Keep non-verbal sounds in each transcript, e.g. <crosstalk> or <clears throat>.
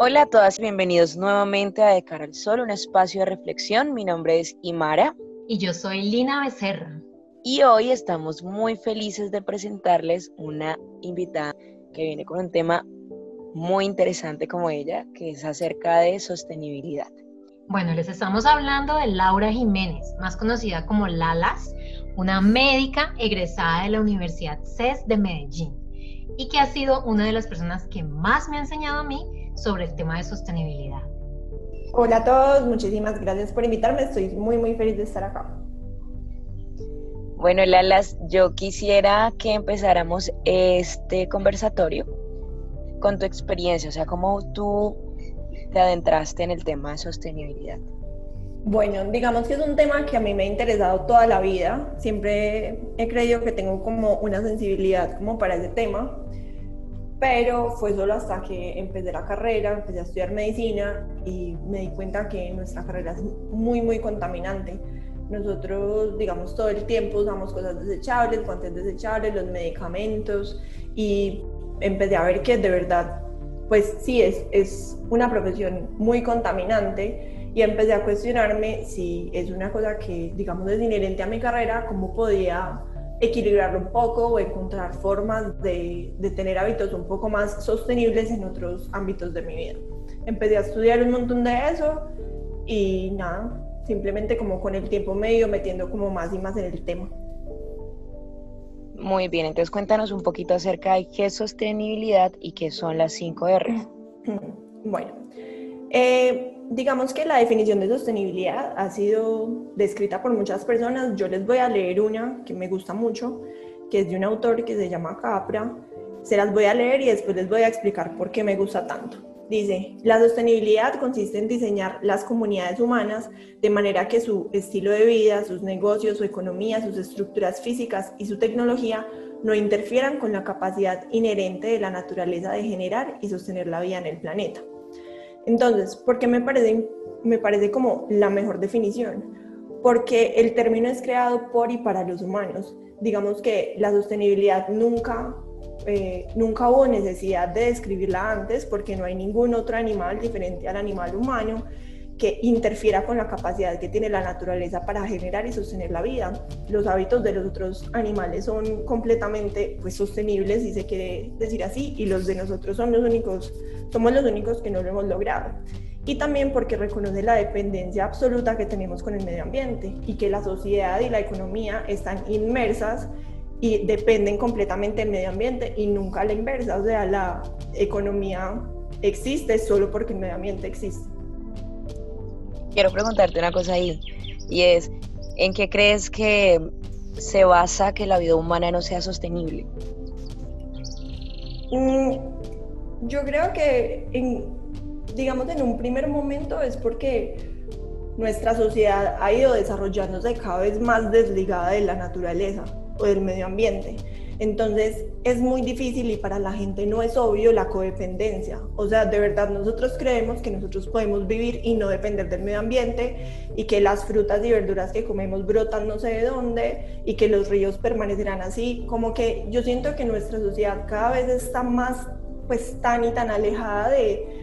Hola a todas, bienvenidos nuevamente a De Cara al Sol, un espacio de reflexión. Mi nombre es Imara. Y yo soy Lina Becerra. Y hoy estamos muy felices de presentarles una invitada que viene con un tema muy interesante como ella, que es acerca de sostenibilidad. Bueno, les estamos hablando de Laura Jiménez, más conocida como Lalas, una médica egresada de la Universidad CES de Medellín y que ha sido una de las personas que más me ha enseñado a mí sobre el tema de sostenibilidad. Hola a todos, muchísimas gracias por invitarme, estoy muy muy feliz de estar acá. Bueno, Lalas, yo quisiera que empezáramos este conversatorio con tu experiencia, o sea, cómo tú te adentraste en el tema de sostenibilidad. Bueno, digamos que es un tema que a mí me ha interesado toda la vida. Siempre he creído que tengo como una sensibilidad como para ese tema pero fue solo hasta que empecé la carrera, empecé a estudiar medicina y me di cuenta que nuestra carrera es muy, muy contaminante. Nosotros, digamos, todo el tiempo usamos cosas desechables, guantes desechables, los medicamentos y empecé a ver que de verdad, pues sí, es, es una profesión muy contaminante y empecé a cuestionarme si es una cosa que, digamos, es inherente a mi carrera, cómo podía equilibrarlo un poco o encontrar formas de, de, tener hábitos un poco más sostenibles en otros ámbitos de mi vida. Empecé a estudiar un montón de eso y nada, simplemente como con el tiempo medio metiendo como más y más en el tema. Muy bien, entonces cuéntanos un poquito acerca de qué es sostenibilidad y qué son las 5 R. <clears throat> Bueno, eh, digamos que la definición de sostenibilidad ha sido descrita por muchas personas. Yo les voy a leer una que me gusta mucho, que es de un autor que se llama Capra. Se las voy a leer y después les voy a explicar por qué me gusta tanto. Dice, la sostenibilidad consiste en diseñar las comunidades humanas de manera que su estilo de vida, sus negocios, su economía, sus estructuras físicas y su tecnología no interfieran con la capacidad inherente de la naturaleza de generar y sostener la vida en el planeta. Entonces, ¿por qué me parece, me parece como la mejor definición? Porque el término es creado por y para los humanos. Digamos que la sostenibilidad nunca, eh, nunca hubo necesidad de describirla antes porque no hay ningún otro animal diferente al animal humano que interfiera con la capacidad que tiene la naturaleza para generar y sostener la vida. Los hábitos de los otros animales son completamente pues, sostenibles, si se quiere decir así, y los de nosotros son los únicos, somos los únicos que no lo hemos logrado. Y también porque reconoce la dependencia absoluta que tenemos con el medio ambiente y que la sociedad y la economía están inmersas y dependen completamente del medio ambiente y nunca la inversa. O sea, la economía existe solo porque el medio ambiente existe quiero preguntarte una cosa ahí, y es, ¿en qué crees que se basa que la vida humana no sea sostenible? Mm, yo creo que, digamos, en un primer momento es porque nuestra sociedad ha ido desarrollándose cada vez más desligada de la naturaleza o del medio ambiente. Entonces es muy difícil y para la gente no es obvio la codependencia. O sea, de verdad nosotros creemos que nosotros podemos vivir y no depender del medio ambiente y que las frutas y verduras que comemos brotan no sé de dónde y que los ríos permanecerán así. Como que yo siento que nuestra sociedad cada vez está más pues tan y tan alejada de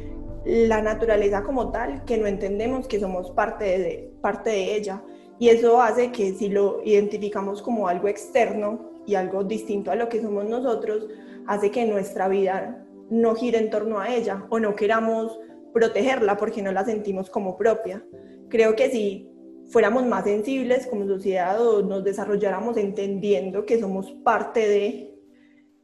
la naturaleza como tal que no entendemos que somos parte de, parte de ella. Y eso hace que si lo identificamos como algo externo, y algo distinto a lo que somos nosotros hace que nuestra vida no gire en torno a ella o no queramos protegerla porque no la sentimos como propia. Creo que si fuéramos más sensibles como sociedad o nos desarrolláramos entendiendo que somos parte de,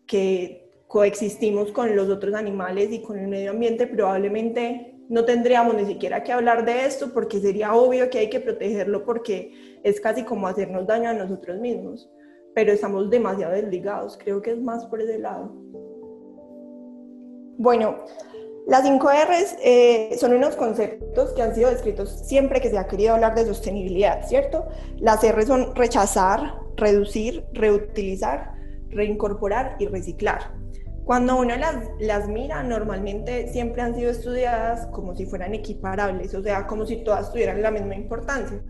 que coexistimos con los otros animales y con el medio ambiente, probablemente no tendríamos ni siquiera que hablar de esto porque sería obvio que hay que protegerlo porque es casi como hacernos daño a nosotros mismos pero estamos demasiado desligados, creo que es más por ese lado. Bueno, las 5 R's eh, son unos conceptos que han sido descritos siempre que se ha querido hablar de sostenibilidad, ¿cierto? Las R son rechazar, reducir, reutilizar, reincorporar y reciclar. Cuando uno las, las mira, normalmente siempre han sido estudiadas como si fueran equiparables, o sea, como si todas tuvieran la misma importancia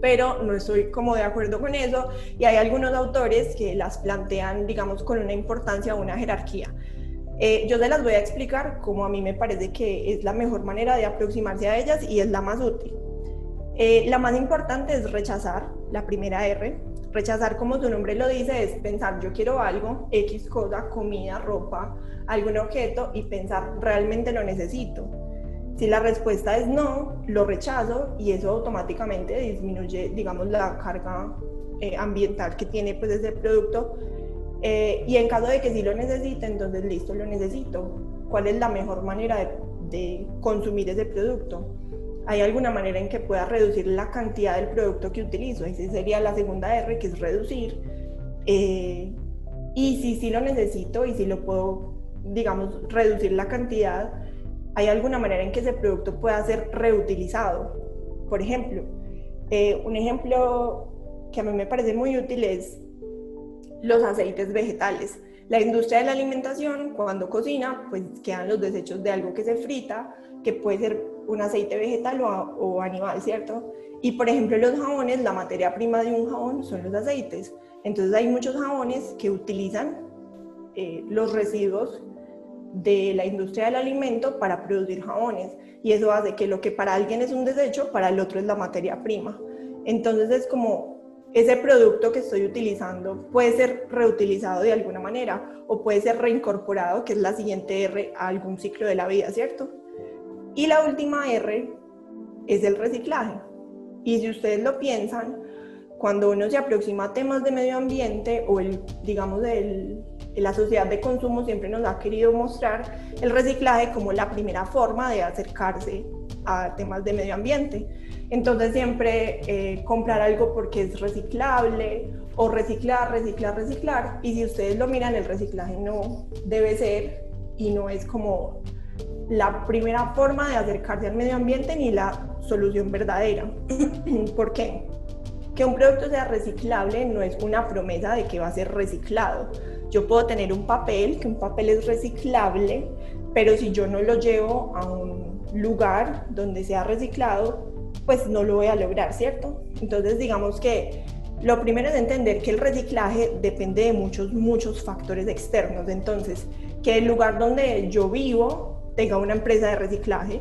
pero no estoy como de acuerdo con eso y hay algunos autores que las plantean, digamos, con una importancia o una jerarquía. Eh, yo se las voy a explicar como a mí me parece que es la mejor manera de aproximarse a ellas y es la más útil. Eh, la más importante es rechazar, la primera R. Rechazar, como su nombre lo dice, es pensar yo quiero algo, X cosa, comida, ropa, algún objeto y pensar realmente lo necesito. Si la respuesta es no, lo rechazo y eso automáticamente disminuye, digamos, la carga eh, ambiental que tiene pues ese producto. Eh, y en caso de que sí lo necesite, entonces listo, lo necesito. ¿Cuál es la mejor manera de, de consumir ese producto? ¿Hay alguna manera en que pueda reducir la cantidad del producto que utilizo? Esa sería la segunda R, que es reducir. Eh, y si sí lo necesito y si lo puedo, digamos, reducir la cantidad, ¿hay alguna manera en que ese producto pueda ser reutilizado? Por ejemplo, eh, un ejemplo que a mí me parece muy útil es los aceites vegetales. La industria de la alimentación, cuando cocina, pues quedan los desechos de algo que se frita, que puede ser un aceite vegetal o, animal, ¿cierto? Y por ejemplo, los jabones, la materia prima de un jabón son los aceites. Entonces hay muchos jabones que utilizan eh, los residuos de la industria del alimento para producir jabones. Y eso hace que lo que para alguien es un desecho, para el otro es la materia prima. Entonces es como ese producto que estoy utilizando puede ser reutilizado de alguna manera o puede ser reincorporado, que es la siguiente R, a algún ciclo de la vida, ¿cierto? Y la última R es el reciclaje. Y si ustedes lo piensan, cuando uno se aproxima a temas de medio ambiente o el, digamos, el, la sociedad de consumo siempre nos ha querido mostrar el reciclaje como la primera forma de acercarse a temas de medio ambiente. Entonces siempre eh, comprar algo porque es reciclable o reciclar, reciclar, reciclar. Y si ustedes lo miran, el reciclaje no debe ser y no es como la primera forma de acercarse al medio ambiente ni la solución verdadera. <clears throat> ¿Por qué? Que un producto sea reciclable no es una promesa de que va a ser reciclado. Yo puedo tener un papel, que un papel es reciclable, pero si yo no lo llevo a un lugar donde sea reciclado, pues no lo voy a lograr, ¿cierto? Entonces digamos que lo primero es entender que el reciclaje depende de muchos, muchos factores externos. Entonces, que el lugar donde yo vivo tenga una empresa de reciclaje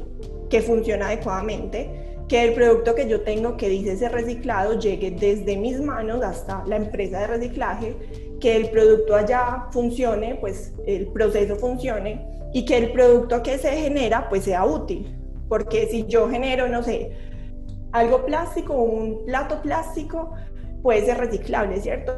que funcione adecuadamente, que el producto que yo tengo que dice ser reciclado llegue desde mis manos hasta la empresa de reciclaje, que el producto allá funcione, pues el proceso funcione y que el producto que se genera pues sea útil. Porque si yo genero, no sé, algo plástico, un plato plástico, puede ser reciclable, ¿cierto?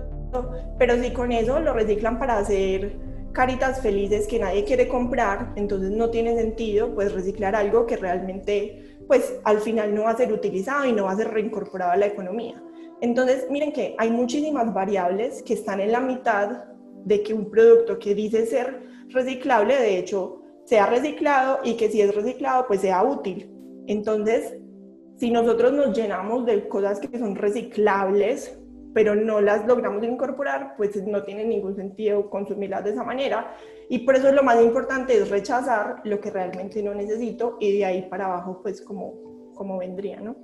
Pero si con eso lo reciclan para hacer caritas felices que nadie quiere comprar, entonces no tiene sentido pues reciclar algo que realmente pues al final no va a ser utilizado y no va a ser reincorporado a la economía. Entonces, miren que hay muchísimas variables que están en la mitad de que un producto que dice ser reciclable, de hecho, sea reciclado y que si es reciclado, pues sea útil. Entonces, si nosotros nos llenamos de cosas que son reciclables, pero no las logramos incorporar, pues no tiene ningún sentido consumirlas de esa manera. Y por eso lo más importante es rechazar lo que realmente no necesito y de ahí para abajo, pues como, como vendría, ¿no?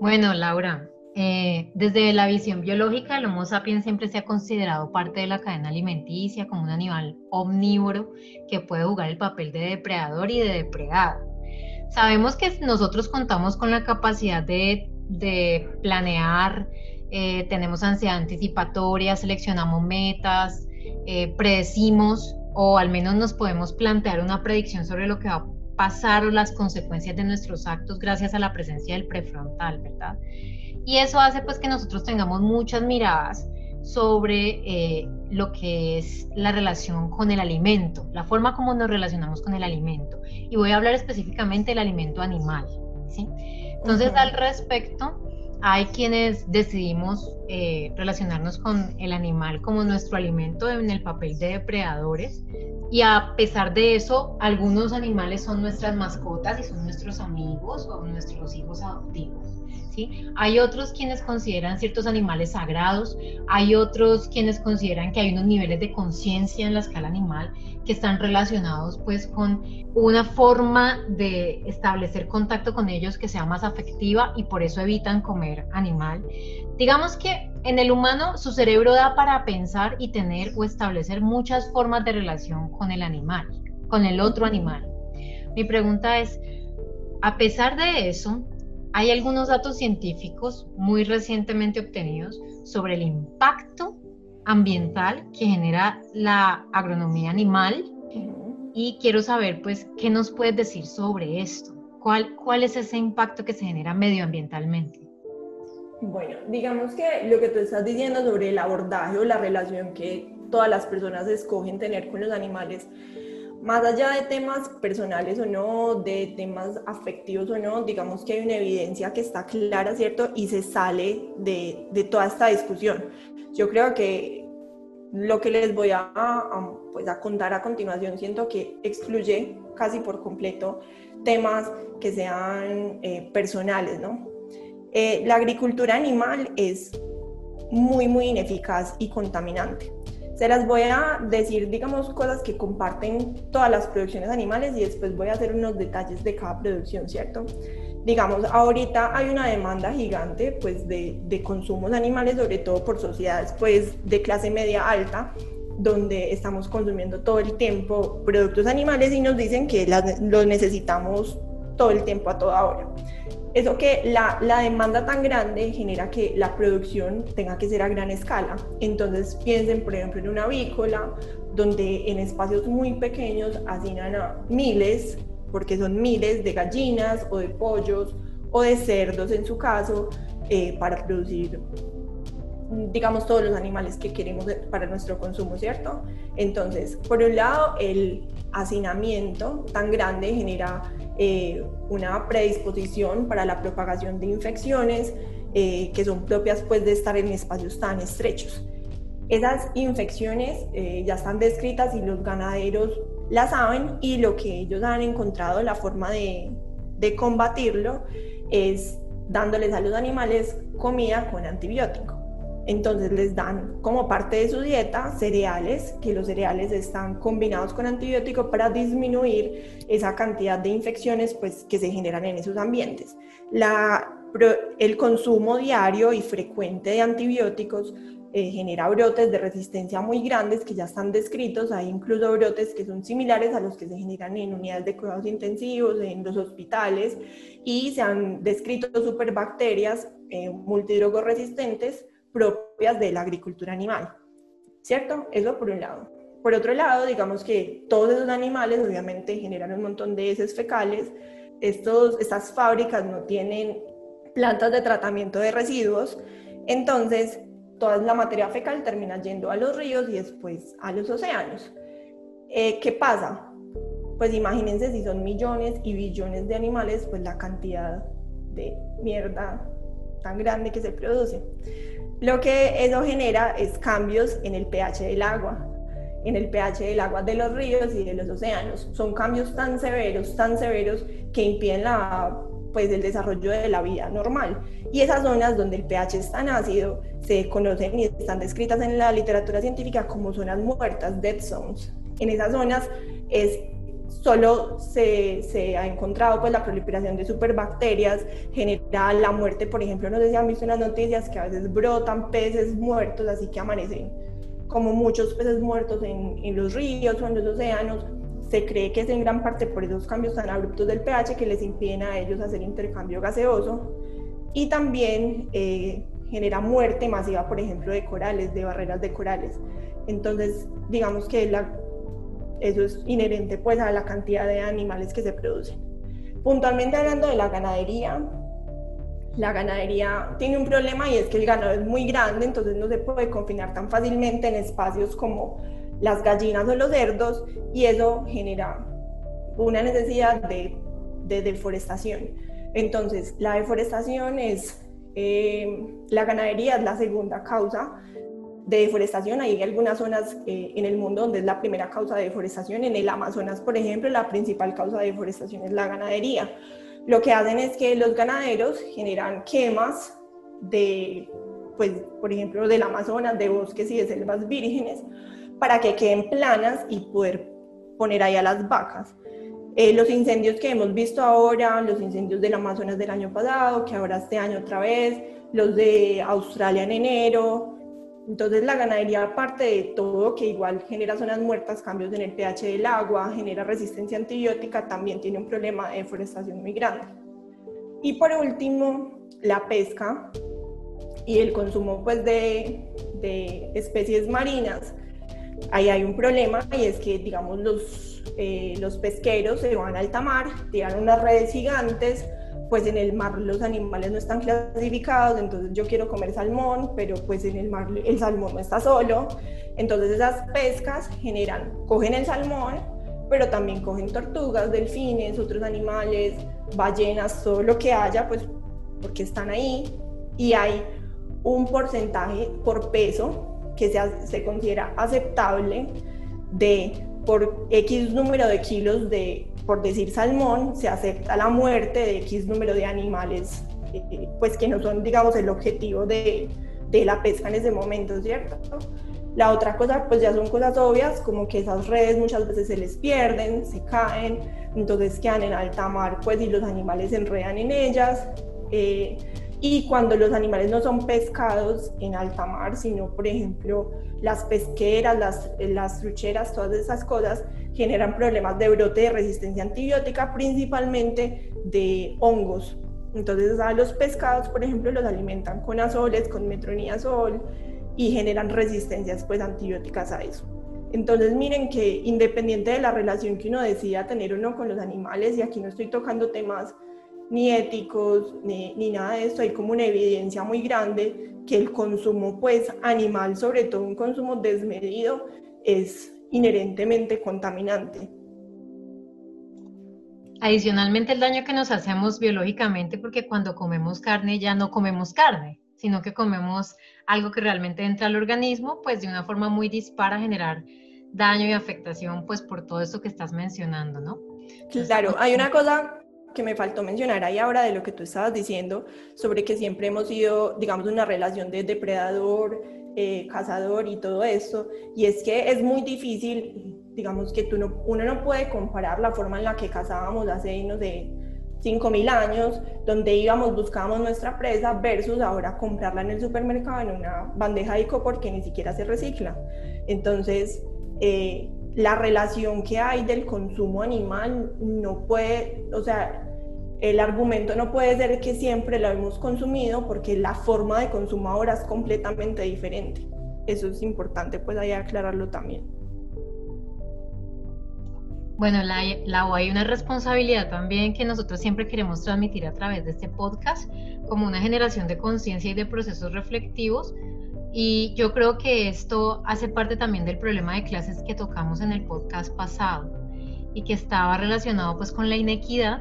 Bueno, Laura, eh, desde la visión biológica, el Homo sapiens siempre se ha considerado parte de la cadena alimenticia como un animal omnívoro que puede jugar el papel de depredador y de depredado. Sabemos que nosotros contamos con la capacidad de, planear, eh, tenemos ansiedad anticipatoria, seleccionamos metas, eh, predecimos o al menos nos podemos plantear una predicción sobre lo que va a pasar o las consecuencias de nuestros actos gracias a la presencia del prefrontal, ¿verdad? Y eso hace pues que nosotros tengamos muchas miradas sobre eh, lo que es la relación con el alimento, la forma como nos relacionamos con el alimento. Y voy a hablar específicamente del alimento animal. ¿sí? Entonces, al respecto, hay quienes decidimos eh, relacionarnos con el animal como nuestro alimento en el papel de depredadores. Y a pesar de eso, algunos animales son nuestras mascotas y son nuestros amigos o nuestros hijos adoptivos. Hay otros quienes consideran ciertos animales sagrados, hay otros quienes consideran que hay unos niveles de conciencia en la escala animal que están relacionados pues con una forma de establecer contacto con ellos que sea más afectiva y por eso evitan comer animal. Digamos que en el humano su cerebro da para pensar y tener o establecer muchas formas de relación con el animal, con el otro animal. Mi pregunta es, a pesar de eso, hay algunos datos científicos muy recientemente obtenidos sobre el impacto ambiental que genera la agronomía animal y quiero saber pues qué nos puedes decir sobre esto. ¿Cuál, cuál es ese impacto que se genera medioambientalmente? Bueno, digamos que lo que tú estás diciendo sobre el abordaje o la relación que todas las personas escogen tener con los animales, más allá de temas personales o no, de temas afectivos o no, digamos que hay una evidencia que está clara, ¿cierto? Y se sale de, de toda esta discusión. Yo creo que lo que les voy a, pues a contar a continuación siento que excluye casi por completo temas que sean eh, personales, ¿no? Eh, la agricultura animal es muy, muy ineficaz y contaminante. Se las voy a decir, digamos, cosas que comparten todas las producciones animales y después voy a hacer unos detalles de cada producción, ¿cierto? Digamos, ahorita hay una demanda gigante, pues, de, de consumos animales, sobre todo por sociedades, pues, de clase media alta, donde estamos consumiendo todo el tiempo productos animales y nos dicen que los necesitamos todo el tiempo a toda hora. Eso que la, la, demanda tan grande genera que la producción tenga que ser a gran escala. Entonces piensen, por ejemplo, en una avícola, donde en espacios muy pequeños hacinan a miles, porque son miles de gallinas o de pollos o de cerdos en su caso, eh, para producir digamos, todos los animales que queremos para nuestro consumo, ¿cierto? Entonces, por un lado, el hacinamiento tan grande genera eh, una predisposición para la propagación de infecciones eh, que son propias pues de estar en espacios tan estrechos. Esas infecciones eh, ya están descritas y los ganaderos las saben y lo que ellos han encontrado, la forma de, de combatirlo es dándoles a los animales comida con antibiótico. Entonces les dan como parte de su dieta cereales, que los cereales están combinados con antibiótico para disminuir esa cantidad de infecciones pues, que se generan en esos ambientes. La, el consumo diario y frecuente de antibióticos eh, genera brotes de resistencia muy grandes que ya están descritos. Hay incluso brotes que son similares a los que se generan en unidades de cuidados intensivos, en los hospitales, y se han descrito superbacterias eh, multidrogoresistentes propias de la agricultura animal, ¿cierto? Eso por un lado. Por otro lado, digamos que todos esos animales obviamente generan un montón de heces fecales. Estos, estas fábricas no tienen plantas de tratamiento de residuos, entonces toda la materia fecal termina yendo a los ríos y después a los océanos. Eh, ¿Qué pasa? Pues imagínense si son millones y billones de animales, pues la cantidad de mierda tan grande que se produce. Lo que eso genera es cambios en el pH del agua, en el pH del agua de los ríos y de los océanos. Son cambios tan severos, tan severos que impiden la, pues, el desarrollo de la vida normal. Y esas zonas donde el pH es tan ácido se conocen y están descritas en la literatura científica como zonas muertas, dead zones. En esas zonas es solo se, se, ha encontrado pues la proliferación de superbacterias, genera la muerte, por ejemplo, no sé si han visto en las noticias que a veces brotan peces muertos, así que amanecen como muchos peces muertos en, en los ríos o en los océanos. Se cree que es en gran parte por esos cambios tan abruptos del pH que les impiden a ellos hacer intercambio gaseoso y también eh, genera muerte masiva, por ejemplo, de corales, de barreras de corales. Entonces, digamos que la eso es inherente pues a la cantidad de animales que se producen. Puntualmente hablando de la ganadería, la ganadería tiene un problema y es que el ganado es muy grande, entonces no se puede confinar tan fácilmente en espacios como las gallinas o los cerdos y eso genera una necesidad de, deforestación. Entonces, la deforestación es, eh, la ganadería es la segunda causa de deforestación. Hay algunas zonas eh, en el mundo donde es la primera causa de deforestación. En el Amazonas, por ejemplo, la principal causa de deforestación es la ganadería. Lo que hacen es que los ganaderos generan quemas de, pues, por ejemplo, del Amazonas, de bosques y de selvas vírgenes, para que queden planas y poder poner ahí a las vacas. Eh, los incendios que hemos visto ahora, los incendios del Amazonas del año pasado, que ahora este año otra vez, los de Australia en enero. Entonces la ganadería, aparte de todo, que igual genera zonas muertas, cambios en el pH del agua, genera resistencia antibiótica, también tiene un problema de deforestación muy grande. Y por último, la pesca y el consumo pues, de, de especies marinas. Ahí hay un problema y es que, digamos, los eh, los pesqueros se van a alta mar, tiran unas redes gigantes, pues en el mar los animales no están clasificados, entonces yo quiero comer salmón, pero pues en el mar el salmón no está solo, entonces esas pescas generan, cogen el salmón, pero también cogen tortugas, delfines, otros animales, ballenas, todo lo que haya, pues porque están ahí, y hay un porcentaje por peso que se, se considera aceptable de por X número de kilos de, por decir salmón, se acepta la muerte de X número de animales, eh, pues que no son, digamos, el objetivo de, de la pesca en ese momento, ¿cierto? La otra cosa, pues ya son cosas obvias, como que esas redes muchas veces se les pierden, se caen, entonces quedan en alta mar, pues y los animales se enredan en ellas. Eh, y cuando los animales no son pescados en alta mar, sino, por ejemplo, las pesqueras, las, las trucheras, todas esas cosas generan problemas de brote de resistencia antibiótica, principalmente de hongos. Entonces, a los pescados, por ejemplo, los alimentan con azoles, con metronidazol y generan resistencias pues, antibióticas a eso. Entonces, miren que independiente de la relación que uno decida tener uno con los animales, y aquí no estoy tocando temas ni éticos, ni, ni, nada de esto, hay como una evidencia muy grande que el consumo pues animal, sobre todo un consumo desmedido, es inherentemente contaminante. Adicionalmente el daño que nos hacemos biológicamente, porque cuando comemos carne ya no comemos carne, sino que comemos algo que realmente entra al organismo, pues de una forma muy dispara a generar daño y afectación, pues por todo esto que estás mencionando, ¿no? Claro, hay una cosa que me faltó mencionar ahí ahora de lo que tú estabas diciendo, sobre que siempre hemos sido, digamos, una relación de depredador, eh, cazador y todo esto, y es que es muy difícil, digamos, que tú no, uno no puede comparar la forma en la que cazábamos hace, no sé, 5.000 años, donde íbamos, buscábamos nuestra presa, versus ahora comprarla en el supermercado en una bandeja de icopor que ni siquiera se recicla. Entonces, eh, la relación que hay del consumo animal no puede, o sea, el argumento no puede ser que siempre lo hemos consumido porque la forma de consumo ahora es completamente diferente. Eso es importante, pues ahí aclararlo también. Bueno, la, la, hay una responsabilidad también que nosotros siempre queremos transmitir a través de este podcast como una generación de conciencia y de procesos reflectivos y yo creo que esto hace parte también del problema de clases que tocamos en el podcast pasado y que estaba relacionado pues con la inequidad.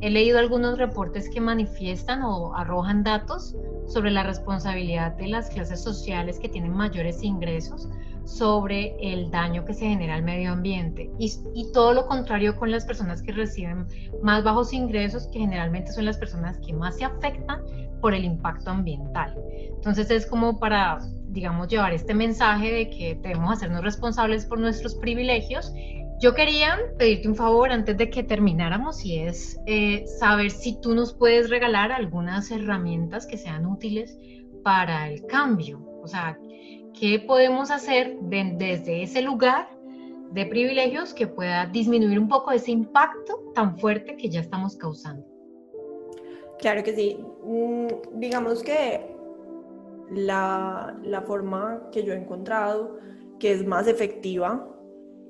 He leído algunos reportes que manifiestan o arrojan datos sobre la responsabilidad de las clases sociales que tienen mayores ingresos sobre el daño que se genera al medio ambiente y, todo lo contrario con las personas que reciben más bajos ingresos, que generalmente son las personas que más se afectan por el impacto ambiental. Entonces es como para, digamos, llevar este mensaje de que debemos hacernos responsables por nuestros privilegios. Yo quería pedirte un favor antes de que termináramos y es eh, saber si tú nos puedes regalar algunas herramientas que sean útiles para el cambio. O sea, ¿qué podemos hacer desde ese lugar de privilegios que pueda disminuir un poco ese impacto tan fuerte que ya estamos causando? Claro que sí. Mm, digamos que la, la, forma que yo he encontrado que es más efectiva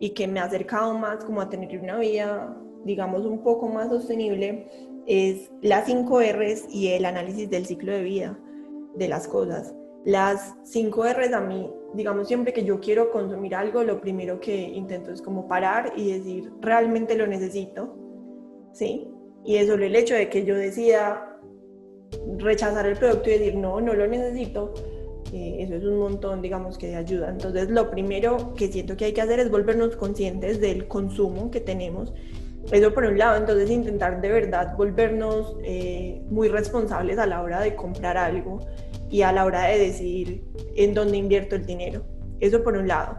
y que me ha acercado más como a tener una vida, digamos, un poco más sostenible, es las 5 R's y el análisis del ciclo de vida de las cosas. Las 5 R's a mí, digamos, siempre que yo quiero consumir algo, lo primero que intento es como parar y decir, realmente lo necesito, ¿sí? Y es solo el hecho de que yo decida rechazar el producto y decir, no, no lo necesito, eh, eso es un montón, digamos, que de ayuda. Entonces, lo primero que siento que hay que hacer es volvernos conscientes del consumo que tenemos. Eso por un lado, entonces intentar de verdad volvernos eh, muy responsables a la hora de comprar algo y a la hora de decidir en dónde invierto el dinero. Eso por un lado.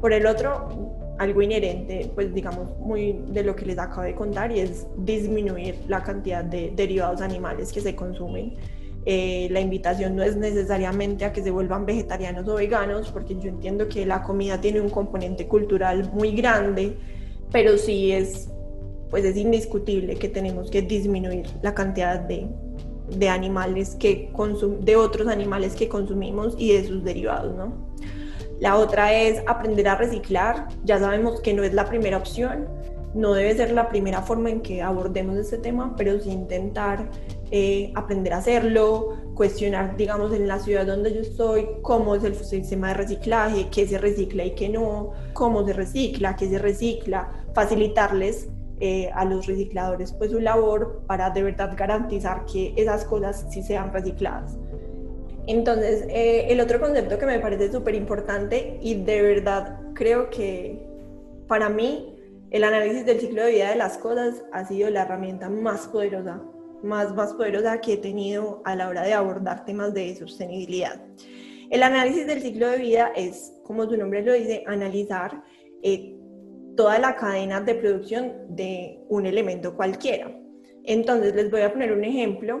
Por el otro, algo inherente, pues digamos, muy de lo que les acabo de contar y es disminuir la cantidad de derivados animales que se consumen. Eh, la invitación no es necesariamente a que se vuelvan vegetarianos o veganos, porque yo entiendo que la comida tiene un componente cultural muy grande, pero sí es, pues es indiscutible que tenemos que disminuir la cantidad de, de animales que de otros animales que consumimos y de sus derivados, ¿no? La otra es aprender a reciclar. Ya sabemos que no es la primera opción, no debe ser la primera forma en que abordemos este tema, pero sí intentar eh, aprender a hacerlo, cuestionar, digamos, en la ciudad donde yo estoy, cómo es el sistema de reciclaje, qué se recicla y qué no, cómo se recicla, qué se recicla, facilitarles eh, a los recicladores pues su labor para de verdad garantizar que esas cosas sí sean recicladas. Entonces, eh, el otro concepto que me parece súper importante y de verdad creo que para mí el análisis del ciclo de vida de las cosas ha sido la herramienta más poderosa, más, más poderosa que he tenido a la hora de abordar temas de sostenibilidad. El análisis del ciclo de vida es, como su nombre lo dice, analizar eh, toda la cadena de producción de un elemento cualquiera. Entonces, les voy a poner un ejemplo,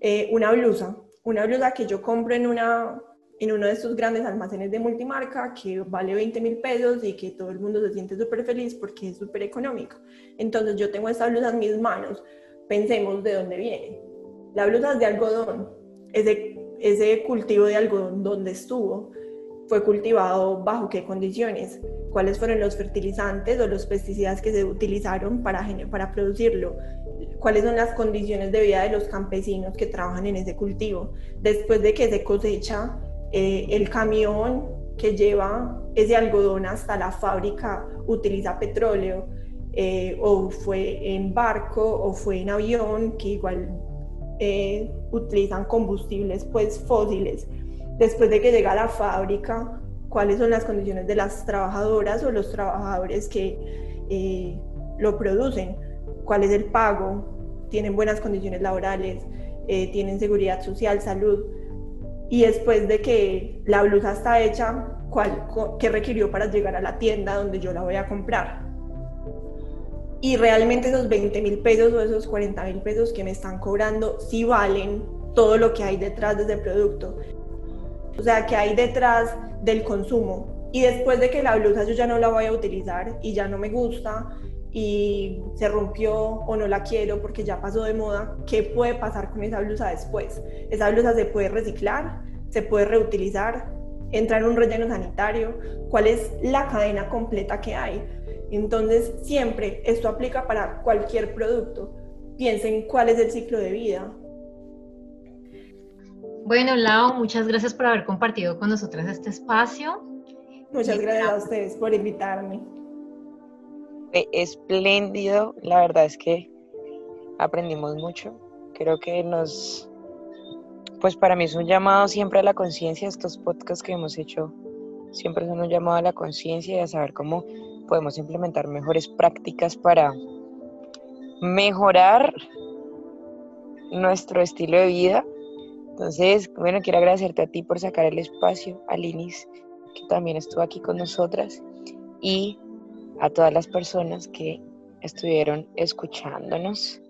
eh, una blusa una blusa que yo compro en, una, en uno de estos grandes almacenes de multimarca que vale 20 mil pesos y que todo el mundo se siente súper feliz porque es súper económico. Entonces yo tengo esta blusa en mis manos, pensemos de dónde viene. La blusa es de algodón, ese, ese cultivo de algodón, ¿dónde estuvo? ¿Fue cultivado bajo qué condiciones? ¿Cuáles fueron los fertilizantes o los pesticidas que se utilizaron para, para producirlo? cuáles son las condiciones de vida de los campesinos que trabajan en ese cultivo. Después de que se cosecha, eh, el camión que lleva ese algodón hasta la fábrica utiliza petróleo, eh, o fue en barco o fue en avión, que igual eh, utilizan combustibles pues fósiles. Después de que llega a la fábrica, cuáles son las condiciones de las trabajadoras o los trabajadores que lo producen cuál es el pago, tienen buenas condiciones laborales, eh, tienen seguridad social, salud. Y después de que la blusa está hecha, ¿cuál, ¿qué requirió para llegar a la tienda donde yo la voy a comprar? Y realmente esos 20 mil pesos o esos 40 mil pesos que me están cobrando sí valen todo lo que hay detrás de ese producto. O sea, que hay detrás del consumo. Y después de que la blusa yo ya no la voy a utilizar y ya no me gusta y se rompió o no la quiero porque ya pasó de moda, ¿qué puede pasar con esa blusa después? Esa blusa se puede reciclar, se puede reutilizar, entrar en un relleno sanitario, cuál es la cadena completa que hay. Entonces, siempre esto aplica para cualquier producto. Piensen cuál es el ciclo de vida. Bueno, Lau, muchas gracias por haber compartido con nosotras este espacio. Muchas gracias a ustedes por invitarme espléndido. La verdad es que aprendimos mucho. Creo que nos, pues para mí es un llamado siempre a la conciencia. Estos podcasts que hemos hecho siempre son un llamado a la conciencia y a saber cómo podemos implementar mejores prácticas para mejorar nuestro estilo de vida. Entonces, bueno, quiero agradecerte a ti por sacar el espacio, a Linis, que también estuvo aquí con nosotras, y a todas las personas que estuvieron escuchándonos.